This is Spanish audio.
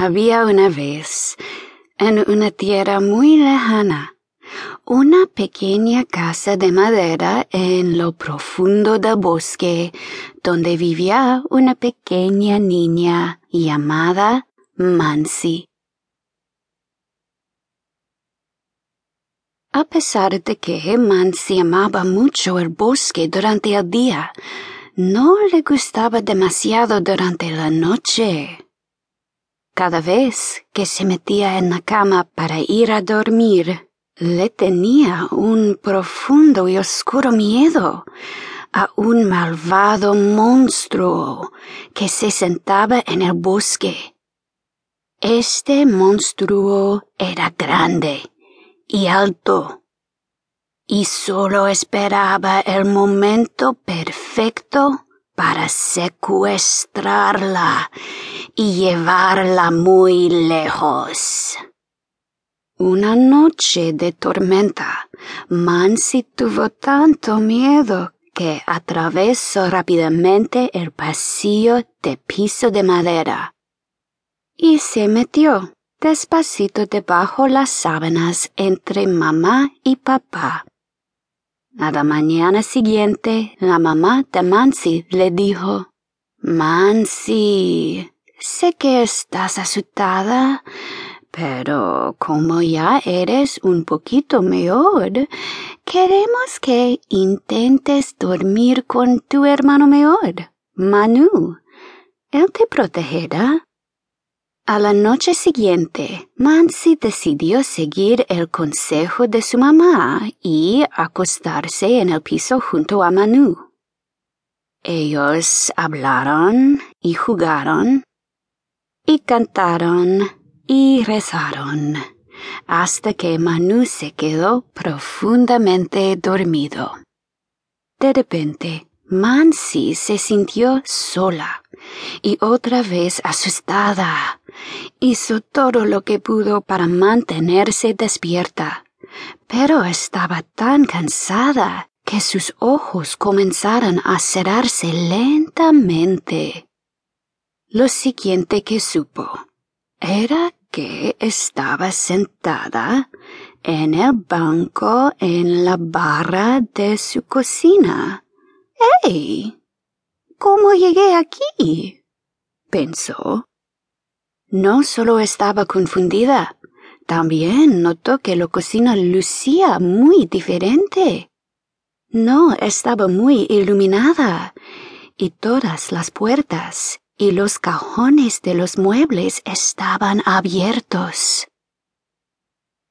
Había una vez, en una tierra muy lejana, una pequeña casa de madera en lo profundo del bosque, donde vivía una pequeña niña llamada Mansi. A pesar de que Mansi amaba mucho el bosque durante el día, no le gustaba demasiado durante la noche. Cada vez que se metía en la cama para ir a dormir, le tenía un profundo y oscuro miedo a un malvado monstruo que se sentaba en el bosque. Este monstruo era grande y alto y solo esperaba el momento perfecto para secuestrarla y llevarla muy lejos. Una noche de tormenta, Mansi tuvo tanto miedo que atravesó rápidamente el pasillo de piso de madera y se metió despacito debajo las sábanas entre mamá y papá. A la mañana siguiente, la mamá de Mansi le dijo, Mansi, sé que estás asustada, pero como ya eres un poquito mejor, queremos que intentes dormir con tu hermano mejor, Manu. Él te protegerá. A la noche siguiente, Mansi decidió seguir el consejo de su mamá y acostarse en el piso junto a Manu. Ellos hablaron y jugaron y cantaron y rezaron hasta que Manu se quedó profundamente dormido. De repente, Mansi se sintió sola y otra vez asustada. Hizo todo lo que pudo para mantenerse despierta, pero estaba tan cansada que sus ojos comenzaron a cerrarse lentamente. Lo siguiente que supo era que estaba sentada en el banco en la barra de su cocina. ¡Hey! ¿Cómo llegué aquí? pensó. No solo estaba confundida, también notó que la cocina lucía muy diferente. No estaba muy iluminada, y todas las puertas y los cajones de los muebles estaban abiertos.